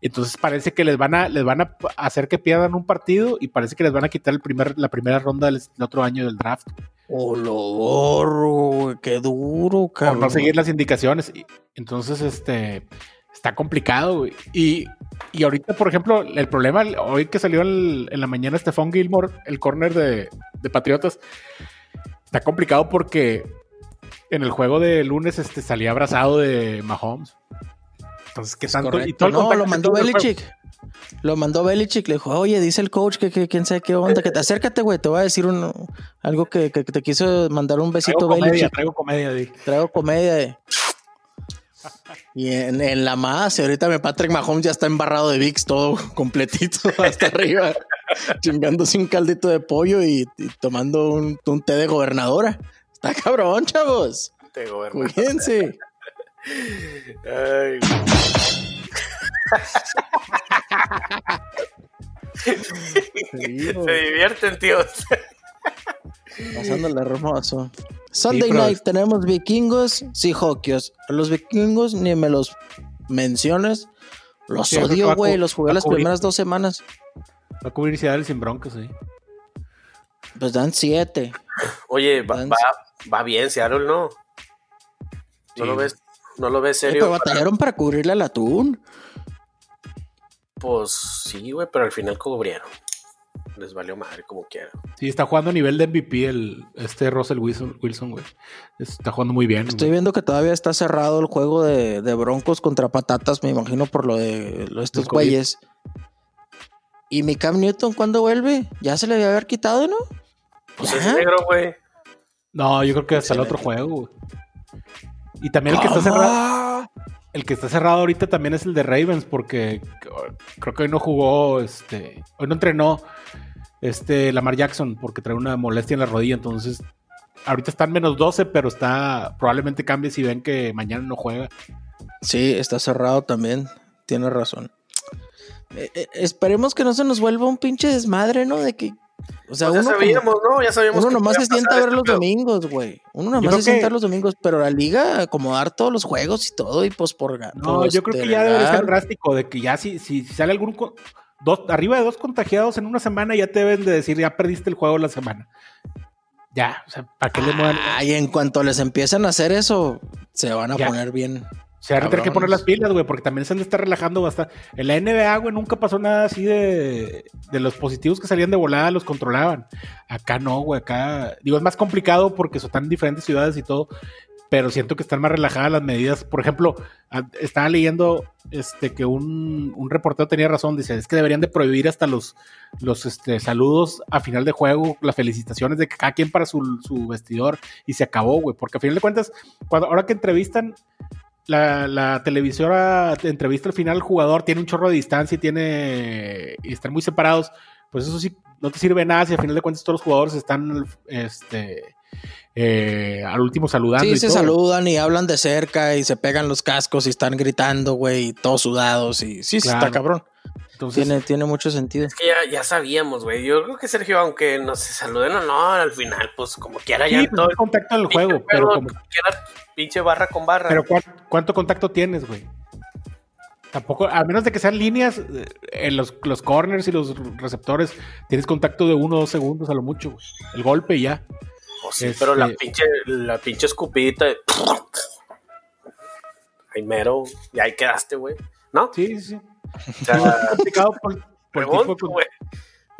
entonces parece que les van a, les van a hacer que pierdan un partido y parece que les van a quitar el primer, la primera ronda del, otro año del draft. Oh, lo borro, qué duro, cabrón. Por no seguir las indicaciones. Entonces, este, está complicado, Y, y ahorita, por ejemplo, el problema, hoy que salió en la mañana Stephon Gilmore, el corner de, Patriotas, está complicado porque en el juego de lunes este, salía abrazado de Mahomes. Entonces, ¿qué tanto? Y todo no, lo mandó Belichick. Lo mandó Belichick, le dijo, oye, dice el coach que, que quién sabe qué onda, que te acércate, güey, te voy a decir un, algo que, que, te quiso mandar un besito traigo Belichick. traigo comedia, di. Traigo comedia, de. Y en, la más, y ahorita mi Patrick Mahomes ya está embarrado de VIX todo completito hasta arriba, chingándose un caldito de pollo y, tomando un, té de gobernadora. Está cabrón, chavos. De gobernadora. Cuídense. Se divierten, tíos. Pasándole hermoso. Sunday night tenemos vikingos, Seahawks. Los vikingos ni me los menciones. Los odio, güey. Los jugué las primeras dos semanas. Va a cubrir Seattle sin broncos, sí. Pues dan siete. Oye, va, va, bien Seattle, ¿no? ¿No lo ves? ¿No lo ves serio? pero batallaron para cubrirle al atún. Pues sí, güey, pero al final cubrieron les valió madre como quiera. Sí, está jugando a nivel de MVP el, este Russell Wilson, Wilson, güey. Está jugando muy bien. Estoy viendo que todavía está cerrado el juego de, Broncos contra Patatas, me imagino por lo de, estos güeyes. ¿Y mi Cam Newton cuándo vuelve? ¿Ya se le debe haber quitado, no? Pues es negro, güey. No, yo creo que hasta el otro juego, güey. Y también el que está cerrado. El que está cerrado ahorita también es el de Ravens, porque creo que hoy no jugó, este, hoy no entrenó este Lamar Jackson porque trae una molestia en la rodilla, entonces ahorita están menos 12, pero está probablemente cambie si ven que mañana no juega. Sí, está cerrado también. Tienes razón. Eh, eh, esperemos que no se nos vuelva un pinche desmadre, ¿no? De que. O sea, pues uno ya sabíamos, ¿no? Ya sabíamos. Uno nomás se sienta a ver los domingos, güey. Uno nomás se sienta a ver los domingos, pero la liga acomodar todos los juegos y todo y pues por. No, yo creo que ya debe ser drástico, de que ya si, si, sale algún. Dos, arriba de dos contagiados en una semana, ya te deben de decir, ya perdiste el juego la semana. Ya, o sea, ¿para qué le muevan? y en cuanto les empiezan a hacer eso, se van a poner bien. Se van a tener que poner las pilas, güey, porque también se han de estar relajando bastante. En la NBA, güey, nunca pasó nada así de, de los positivos que salían de volada, los controlaban. Acá no, güey, acá, digo, es más complicado porque son tan diferentes ciudades y todo, pero siento que están más relajadas las medidas. Por ejemplo, estaba leyendo este, que un, un, reportero tenía razón, dice, es que deberían de prohibir hasta los, los este, saludos a final de juego, las felicitaciones de que cada quien para su, su vestidor y se acabó, güey, porque a final de cuentas, cuando, ahora que entrevistan, la, la, televisora entrevista al final al jugador, tiene un chorro de distancia y tiene y están muy separados, pues eso sí no te sirve nada si al final de cuentas todos los jugadores están este eh, al último saludando. Sí, se saludan y hablan de cerca y se pegan los cascos y están gritando, güey, todos sudados y sí, está cabrón. Tiene, tiene mucho sentido. Es que ya, ya sabíamos, güey. Yo creo que Sergio, aunque no se saluden o no, al final, pues como quiera ya sí, pues, todo el contacto del juego, pero como quiera pinche barra con barra. Pero ¿cuánto, contacto tienes, güey? Tampoco, a menos de que sean líneas, eh, en los, los corners y los receptores, tienes contacto de uno o dos segundos a lo mucho, güey. El golpe y ya. Pues sí, pero la este pinche, la pinche escupidita. Ay, mero, y ahí quedaste, güey. ¿No? Sí, sí. O sea, complicado por, pregunto, güey.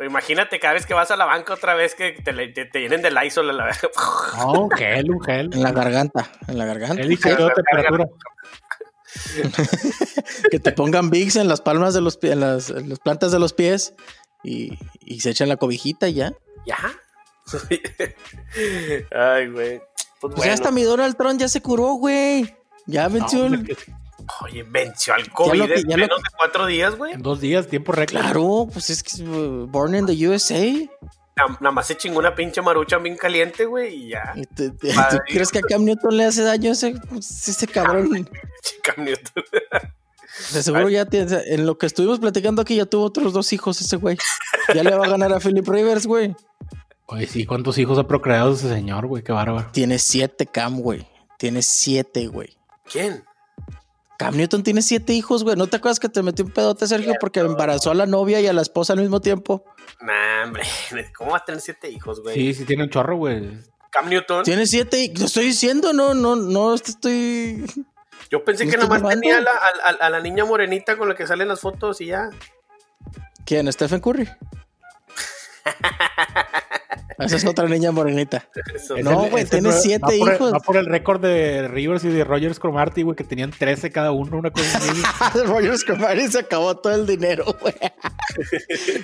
Imagínate cada vez que vas a la banca otra vez que te, te, te llenen de Lysol a la vez. No, un gel, un gel. En la garganta, en la garganta. El temperatura. que te pongan Bigs en las palmas de los pies, en las, en las plantas de los pies y, y se echan la cobijita y ya. ¿Ya? Ay, güey. Pues, pues ya hasta mi Donald Trump ya se curó, güey. Ya venció el... Oye, venció al COVID en menos de cuatro días, güey. En dos días, tiempo récord. Claro, pues es que es uh, born in the USA. Nada más se chingó una pinche marucha bien caliente, güey, y ya. ¿Tú crees que a Cam Newton le hace daño ese, pues, ese cabrón? Cam Newton. De seguro ya tiene, en lo que estuvimos platicando aquí ya tuvo otros dos hijos ese güey. Ya le va a ganar a Philip Rivers, güey. Oye, sí, ¿cuántos hijos ha procreado ese señor, güey? Qué bárbaro. Tiene siete, Cam, güey. Tiene siete, güey. ¿Quién? Cam Newton tiene siete hijos, güey. ¿No te acuerdas que te metió un pedote, Sergio, porque embarazó a la novia y a la esposa al mismo tiempo? Nah, hombre. ¿Cómo va a tener siete hijos, güey? Sí, sí tiene un chorro, güey. Cam Newton. Tiene siete. Lo estoy diciendo, no, no, no, estoy. Yo pensé que nomás tenía a la, niña morenita con la que salen las fotos y ya. ¿Quién? ¿Stephen Curry? Esa es otra niña morenita. no, güey, tiene siete hijos. va por el récord de Rivers y de Rogers Cromarty, güey, que tenían 13 cada uno, una cosa así. Rogers Cromarty se acabó todo el dinero, güey.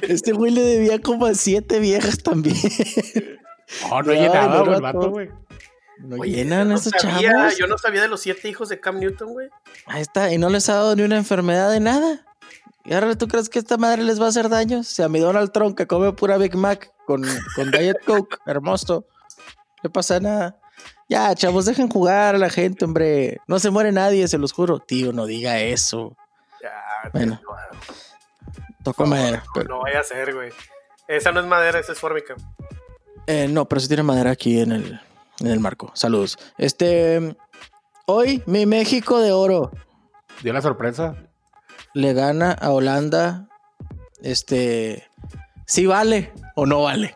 este güey le debía como a siete viejas también. No, no, llenaba, güey, el vato, güey. No llenan esos chavos. Yo no sabía de los siete hijos de Cam Newton, güey. Ahí está, y no les ha dado ni una enfermedad de nada. ¿Y ahora tú crees que esta madre les va a hacer daño? Si a mi Donald Trump que come pura Big Mac con, con Diet Coke, hermoso, no pasa nada. Ya, chavos, dejen jugar a la gente, hombre. No se muere nadie, se los juro. Tío, no diga eso. Ya, bueno. Toco madera. No vaya a ser, güey. Esa no es madera, esa es fórmica. Eh, no, pero sí tiene madera aquí en el, en el marco. Saludos. Este. Hoy, mi México de oro. Dio la sorpresa le gana a Holanda, este, ¿sí vale o no vale?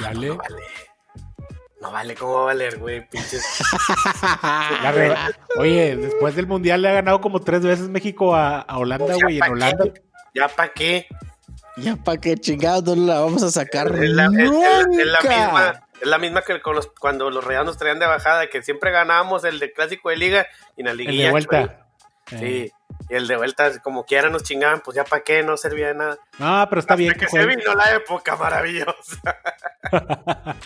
¿Vale? No vale. No vale, ¿cómo va a valer, güey? Pinches. Oye, después del Mundial le ha ganado como tres veces México a, Holanda, güey. en Holanda. ¿Ya para qué? ¿Ya para qué chingados no la vamos a sacar? Es la, misma. Es la misma que cuando los reales traían de bajada, que siempre ganábamos el de clásico de liga y en la liguilla. El de vuelta. Sí. Y el de vuelta, como quiera nos chingaban, pues ya para qué, no servía de nada. No, pero está bien. Que, se vino la época maravillosa.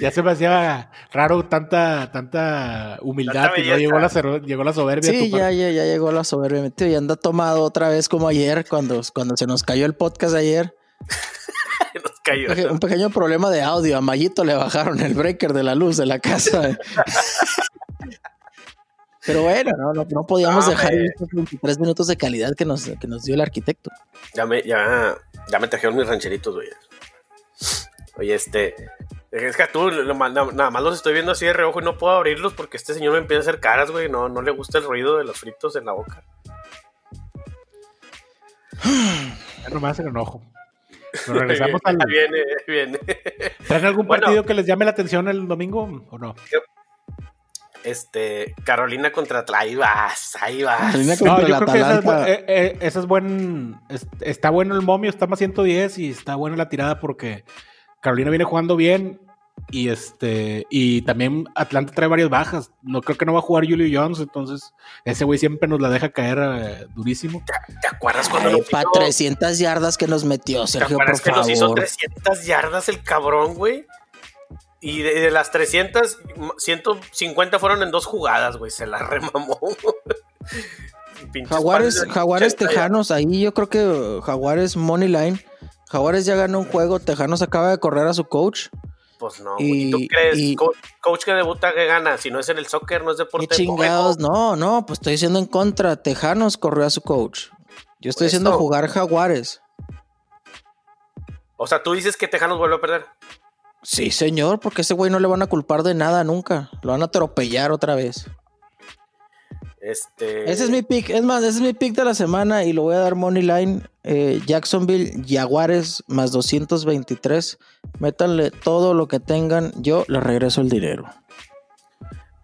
ya se me hacía raro tanta, tanta humildad y no llegó la, llegó la soberbia. Sí, ya, ya, ya llegó la soberbia. Y anda tomado otra vez como ayer, cuando, cuando se nos cayó el podcast ayer. Un pequeño problema de audio. A Mayito le bajaron el breaker de la luz de la casa. Pero bueno, no, podíamos dejar estos 23 minutos de calidad que nos, que nos dio el arquitecto. Ya me, ya, ya me trajeron mis rancheritos, güey. Oye, este. Es que tú nada más los estoy viendo así de reojo y no puedo abrirlos porque este señor me empieza a hacer caras, güey. No, no le gusta el ruido de los fritos en la boca. Ya nomás el enojo. Nos regresamos al. Viene, viene. ¿Traen algún partido que les llame la atención el domingo o no? Este, Carolina contra Ahí vas, ahí vas. no, yo creo que esa es, eh, eh, esa es buen. está bueno el momio, está más 110 y está buena la tirada porque Carolina viene jugando bien. Y este, y también Atlanta trae varias bajas. No creo que no va a jugar Julio Jones, entonces ese güey siempre nos la deja caer eh, durísimo. ¿Te, acuerdas cuando Ay, para 300 yardas que nos metió Sergio, ¿Te que nos hizo 300 yardas el cabrón, güey? Y de, las 300, 150 fueron en dos jugadas, güey. Se la remamó. Jaguares, Jaguares Tejanos, ahí yo creo que Jaguares Money Line. Jaguares ya ganó un juego, Tejanos acaba de correr a su coach. Pues no, y, ¿tú crees? coach, que debuta que gana, si no es en el soccer, no es deporte. chingados, no, no, pues estoy diciendo en contra. Tejanos corrió a su coach. Yo estoy diciendo jugar Jaguares. O sea, tú dices que Tejanos vuelve a perder. Sí, señor, porque ese güey no le van a culpar de nada nunca. Lo van a atropellar otra vez. Este... Ese es mi pick. Es más, ese es mi pick de la semana y lo voy a dar Money Line. Eh, Jacksonville, Jaguares más 223. Métanle todo lo que tengan. Yo le regreso el dinero.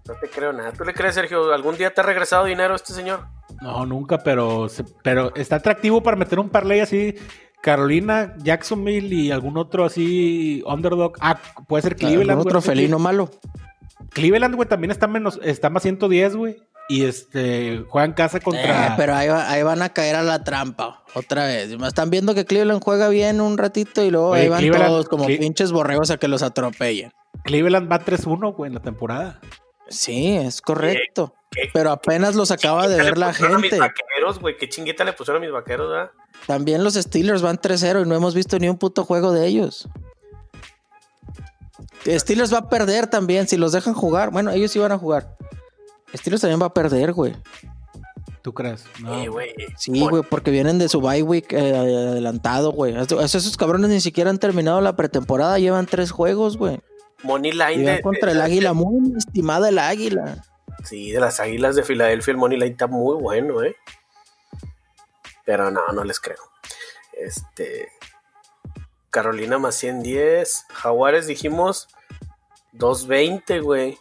No te creo nada. ¿Tú le crees, Sergio? ¿Algún día te ha regresado dinero este señor? No, nunca, pero, pero está atractivo para meter un parlay así Carolina, Jacksonville y algún otro así underdog. Ah, puede ser Cleveland. otro felino malo. Cleveland, güey, también está menos, está más 110, güey. Y este, juega en casa contra. Eh, pero ahí, van a caer a la trampa, otra vez. Están viendo que Cleveland juega bien un ratito y luego ahí van todos como pinches borregos a que los atropellen. Cleveland va 3-1, güey, en la temporada. Sí, es correcto. pero apenas los acaba de ver la gente. mis vaqueros, güey. Qué chingueta le pusieron a mis vaqueros, ¿verdad? También los Steelers van 3-0 y no hemos visto ni un puto juego de ellos. Steelers va a perder también si los dejan jugar. Bueno, ellos sí van a jugar. Steelers también va a perder, güey. ¿Tú crees? No. Sí, güey, porque vienen de su bye week eh, adelantado, güey. Esos cabrones ni siquiera han terminado la pretemporada, llevan tres juegos, güey. Money Line. contra el Águila, muy estimada el Águila. Sí, de las Águilas de Filadelfia, el Money Line está muy bueno, eh. Pero no, no les creo. Este. Carolina más 110. Jaguares dijimos 220, güey.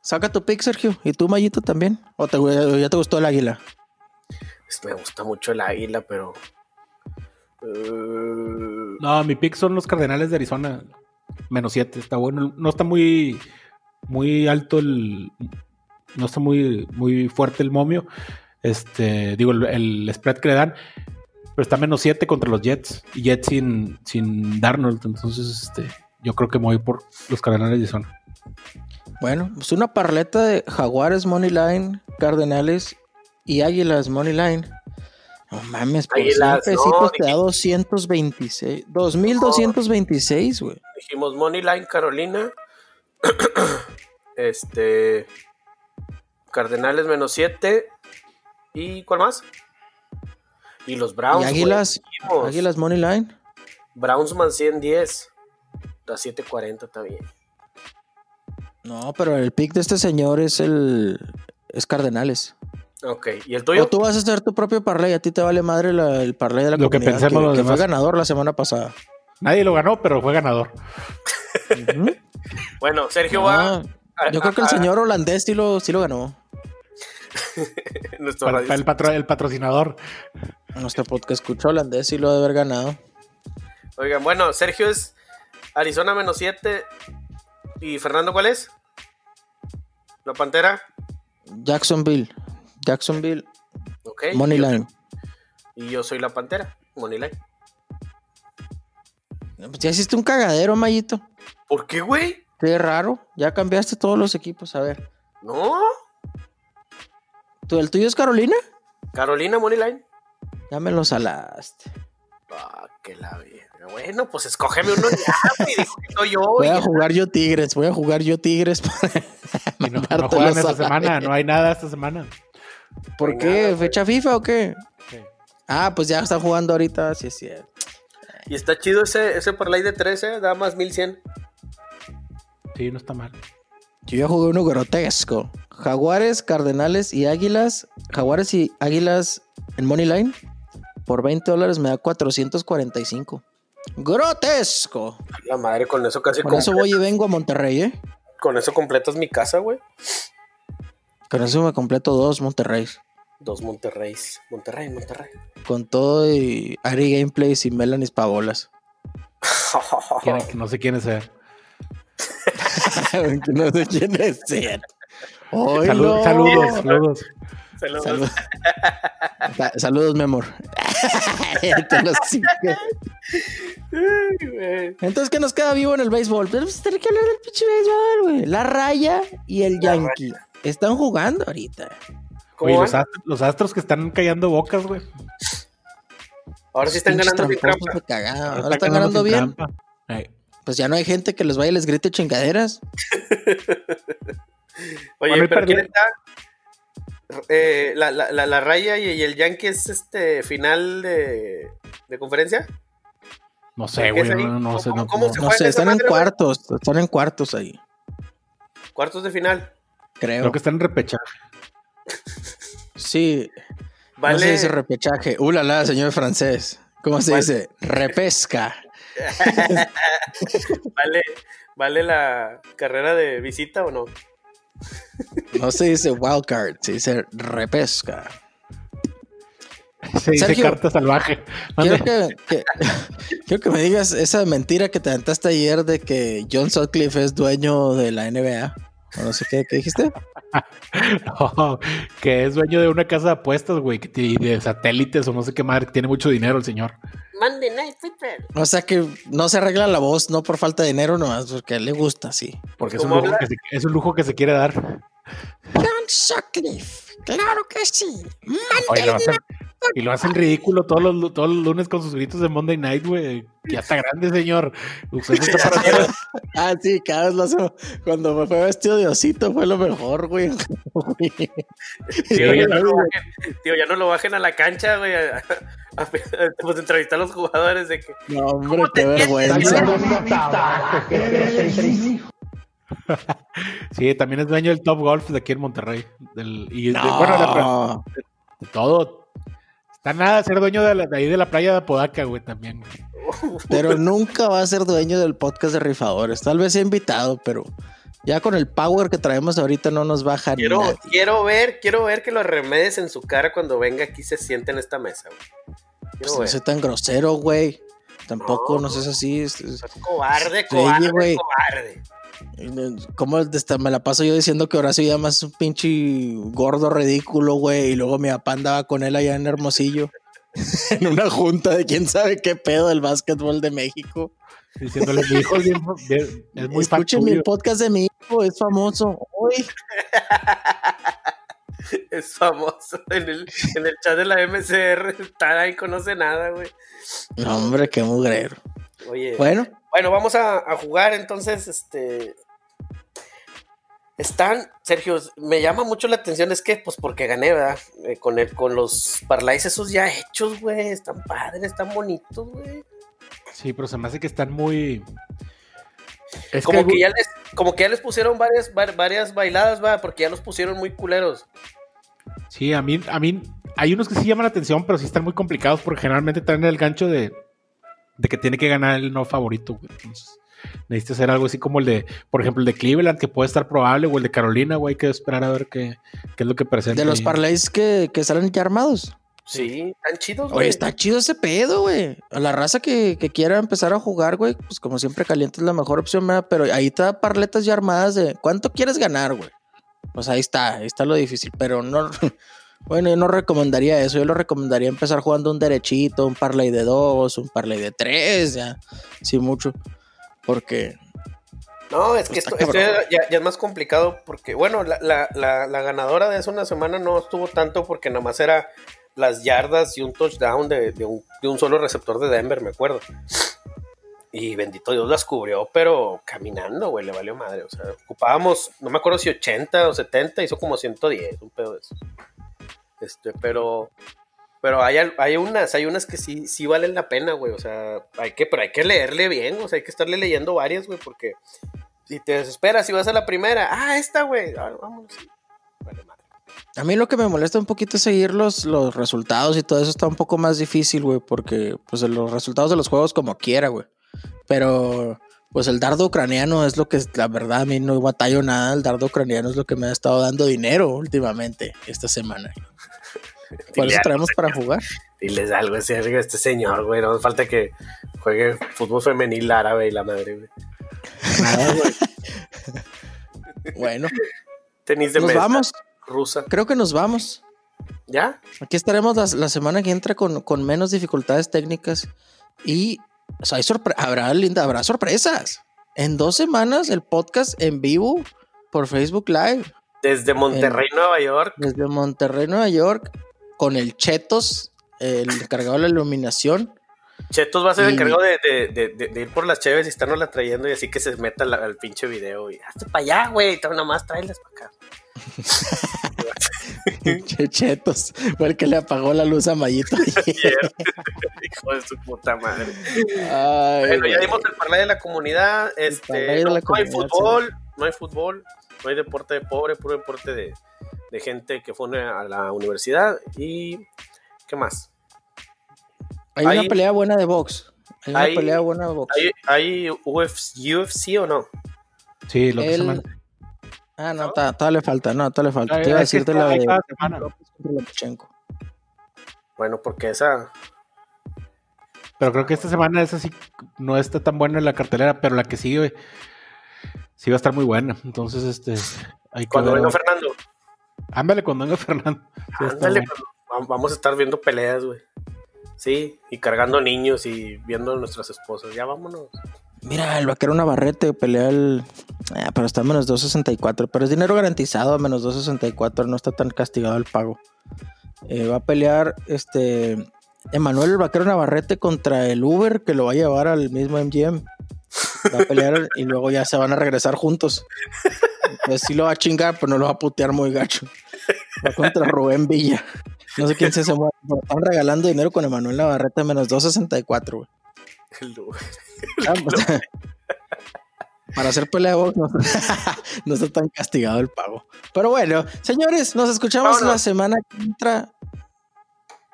Saca tu pick, Sergio. ¿Y tú, Mayito, también? ¿O te, ya te gustó el águila? me gusta mucho el águila, pero. Uh, no, mi pick son los Cardenales de Arizona. Menos 7. Está bueno. No está muy. Muy alto el. No está muy, muy fuerte el momio. Este, digo, el, spread que le dan, pero está menos 7 contra los Jets. Y Jets sin, sin Darnold. Entonces, este, yo creo que me voy por los Cardenales de zona. Bueno, pues una parleta de Jaguares Money Line, Cardenales y Águilas Money Line. No mames, por 100 pesitos te da 226. 2226, güey. Dijimos Money Line Carolina. este. Cardenales menos 7. ¿Y cuál más? Y los Browns. ¿Y Águilas. Águilas Money Line. Browns man 110. A 740 está bien. No, pero el pick de este señor es el. Es Cardenales. Ok, ¿y el tuyo? O tú vas a hacer tu propio parlay, a ti te vale madre el parlay de la lo comunidad, que, que, que fue ganador la semana pasada. Nadie lo ganó, pero fue ganador. bueno, Sergio va. Yo creo que el señor holandés sí lo, sí lo ganó. el, patrocinador. Nuestro podcast escuchó holandés y lo de haber ganado. Oigan, bueno, Sergio es Arizona menos 7. ¿Y Fernando cuál es? ¿La Pantera? Jacksonville. Jacksonville. Ok. Moneyline. Y yo soy la Pantera. Moneyline. Pues ya hiciste un cagadero, Mayito. ¿Por qué, güey? Qué raro. Ya cambiaste todos los equipos, a ver. No. ¿Tú, ¿El tuyo es Carolina? Carolina Moneyline. Ya me lo salaste. Ah, que la vida. Bueno, pues escógeme uno ya, güey. yo. Voy a jugar yo Tigres, voy a jugar yo Tigres para no, no juegan esta semana, no hay nada esta semana. ¿Por qué? ¿Fecha FIFA o qué? Ah, pues ya están jugando ahorita, sí es cierto. Y está chido ese, ese parlay de 13, da más 1100. Sí, no está mal. Yo ya jugué uno grotesco. Jaguares, Cardenales y Águilas. Jaguares y Águilas en Money Line. Por 20 dólares me da 445. ¡Grotesco! La madre, con eso casi. Con eso voy y vengo a Monterrey, ¿eh? Con eso completas mi casa, güey. Con eso me completo dos Monterrey. Dos Monterreys. Monterrey, Monterrey. Con todo y Ari Gameplays y Melanis Pavolas. no sé quiénes sean. no sé quiénes sean. saludos, saludos. Saludos. Saludos, mi amor. Entonces, ¿qué nos queda vivo en el béisbol? Pues tener que hablar del pinche béisbol, güey. La raya y el Yankee. Están jugando ahorita. Oye, los astros, los astros, que están callando bocas, güey. Ahora sí están ganando bien Ahora, están ganando bien. Pues ya no hay gente que les vaya y les grite chingaderas. Oye, pero ¿quién está? Eh, la, la, la, raya y, el Yankee es este final de, de conferencia. No sé, güey, no, no, sé. No, no sé, están en cuartos, están en cuartos ahí. ¿Cuartos de final? Creo. Creo que están en repechaje. Sí. Vale. No se dice repechaje. Uh, la, señor francés. ¿Cómo se dice? Repesca. vale, ¿Vale la carrera de visita o no? No se dice wildcard, se dice repesca. Se dice carta salvaje. Quiero que, quiero que, me digas esa mentira que te aventaste ayer de que John Sutcliffe es dueño de la NBA. No sé qué, ¿qué dijiste. que es dueño de una casa de apuestas, güey, y de satélites o no sé qué madre, tiene mucho dinero el señor. O sea que no se arregla la voz, no por falta de dinero, nomás porque le gusta, sí. Porque es un, lujo que se, es un lujo que se quiere dar. John Sutcliffe, claro que sí. Y lo hacen ridículo todos los, todos los lunes con sus gritos de Monday Night, güey. Ya está grande, señor. ah, sí, cada vez lo hace. Cuando me fue vestido de osito fue lo mejor, güey. tío, ya no tío, ya no lo bajen a la cancha, güey. Pues entrevistar a los jugadores de que. No, hombre, qué vergüenza. sí, también es dueño del Top Golf de aquí en Monterrey. Del, y bueno, de, todo. Está nada ser dueño de, ahí de la playa de Apodaca, güey, también. Pero nunca va a ser dueño del podcast de rifadores. Tal vez sea invitado, pero ya con el power que traemos ahorita no nos baja quiero, Quiero ver, quiero ver que los remedes en su cara cuando venga aquí se siente en esta mesa, güey. Pues no sé tan grosero, güey. Tampoco, no, sé si así. Es, cobarde, cobarde, cobarde. ¿Cómo me la paso yo diciendo que Horacio ya más un pinche gordo ridículo, güey? Y luego mi papá andaba con él allá en Hermosillo. en una junta de quién sabe qué pedo del básquetbol de México. Diciéndole, mi hijo es, muy Escuchen el podcast de mi hijo, es famoso. es famoso en el, en el chat de la MCR. Está ahí, conoce nada, güey. No, hombre, qué mugrero. Oye, bueno, bueno, vamos a, jugar entonces, este... Están, Sergio, me llama mucho la atención, es que, pues, porque gané, ¿verdad? Eh, con, el, con los parlays esos ya hechos, güey, están padres, están bonitos, güey. Sí, pero se me hace que están muy... como, que... ya les, como que ya les pusieron varias, varias bailadas, va, porque ya los pusieron muy culeros. Sí, a mí, a mí hay unos que sí llaman la atención, pero sí están muy complicados porque generalmente traen el gancho de de que tiene que ganar el no favorito, güey. Entonces, necesitas hacer algo así como el de, por ejemplo, el de Cleveland, que puede estar probable, o el de Carolina, güey, hay que esperar a ver qué, qué es lo que presenta. De los parlays que, que salen ya armados. Sí, están chidos, güey. Oye, está chido ese pedo, güey. A la raza que, que, quiera empezar a jugar, güey, pues como siempre caliente es la mejor opción, ¿verdad? Pero ahí está parletas ya armadas de cuánto quieres ganar, güey. Pues ahí está, ahí está lo difícil, pero no, Bueno, yo no recomendaría eso. Yo lo recomendaría empezar jugando un derechito, un parlay de dos, un parlay de tres, ya, sí mucho. Porque. No, es que esto, ya, es más complicado porque, bueno, la, ganadora de hace una semana no estuvo tanto porque nada más era las yardas y un touchdown de, un, de un solo receptor de Denver, me acuerdo. Y bendito Dios las cubrió, pero caminando, güey, le valió madre. O sea, ocupábamos, no me acuerdo si 80 o 70, hizo como 110, un pedo de eso. Este, pero, pero hay, hay unas, hay unas que sí, sí valen la pena, güey. O sea, hay que, pero hay que leerle bien, o sea, hay que estarle leyendo varias, güey, porque si te desesperas, si vas a la primera, ah, esta, güey, ah, vamos. Vale, madre. A mí lo que me molesta un poquito es seguir los, los resultados y todo eso está un poco más difícil, güey, porque pues los resultados de los juegos como quiera, güey. Pero pues el dardo ucraniano es lo que, la verdad, a mí no batallo nada. El dardo ucraniano es lo que me ha estado dando dinero últimamente esta semana. Por eso traemos para jugar. Diles algo ese, este señor, güey. No falta que juegue fútbol femenil árabe y la madre, güey. Nada, güey. bueno. Tenis de nos vamos. Rusa. Creo que nos vamos. ¿Ya? Aquí estaremos la, semana que entra con, con menos dificultades técnicas y hay habrá, linda, habrá sorpresas. En dos semanas el podcast en vivo por Facebook Live. Desde Monterrey, Nueva York. Desde Monterrey, Nueva York, con el Chetos, el encargado de la iluminación. Chetos va a ser el encargado de, ir por las cheves y estarnos trayendo y así que se meta al pinche video y hazte para allá, güey, nada más tráelas para acá. Chechetos, fue el que le apagó la luz a Mayito. Hijo de su puta madre. bueno, ya dimos el parlay de la comunidad. Este, no, hay fútbol, no hay fútbol, no hay deporte de pobre, puro deporte de, gente que fue a la universidad. ¿Y qué más? Hay, una pelea buena de box. Hay una pelea buena de box. ¿Hay, UFC, o no? Sí, lo que se Ah, no, todavía le falta, no, todavía le falta. Te iba a decirte la de Bueno, porque esa. Pero creo que esta semana esa sí no está tan buena en la cartelera, pero la que sigue sí va a estar muy buena. Entonces, este. Hay cuando venga Fernando. Ándale, cuando venga Fernando. Ándale, vamos a estar viendo peleas, güey. Sí, y cargando niños y viendo a nuestras esposas. Ya vámonos. Mira, el vaquero Navarrete pelea el. Ah, pero está a menos 2.64. Pero es dinero garantizado a menos 2.64. No está tan castigado el pago. Eh, va a pelear este. Emanuel el vaquero Navarrete contra el Uber que lo va a llevar al mismo MGM. Va a pelear y luego ya se van a regresar juntos. Pues sí lo va a chingar, pero no lo va a putear muy gacho. Va contra Rubén Villa. No sé quién se mueve. Están regalando dinero con Emanuel Navarrete a menos 2.64, güey. El Uber. Ah, pues, para hacer pelea de box no, está tan castigado el pago. Pero bueno, señores, nos escuchamos la semana que entra.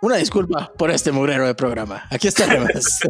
Una disculpa por este mugrero de programa. Aquí estaremos.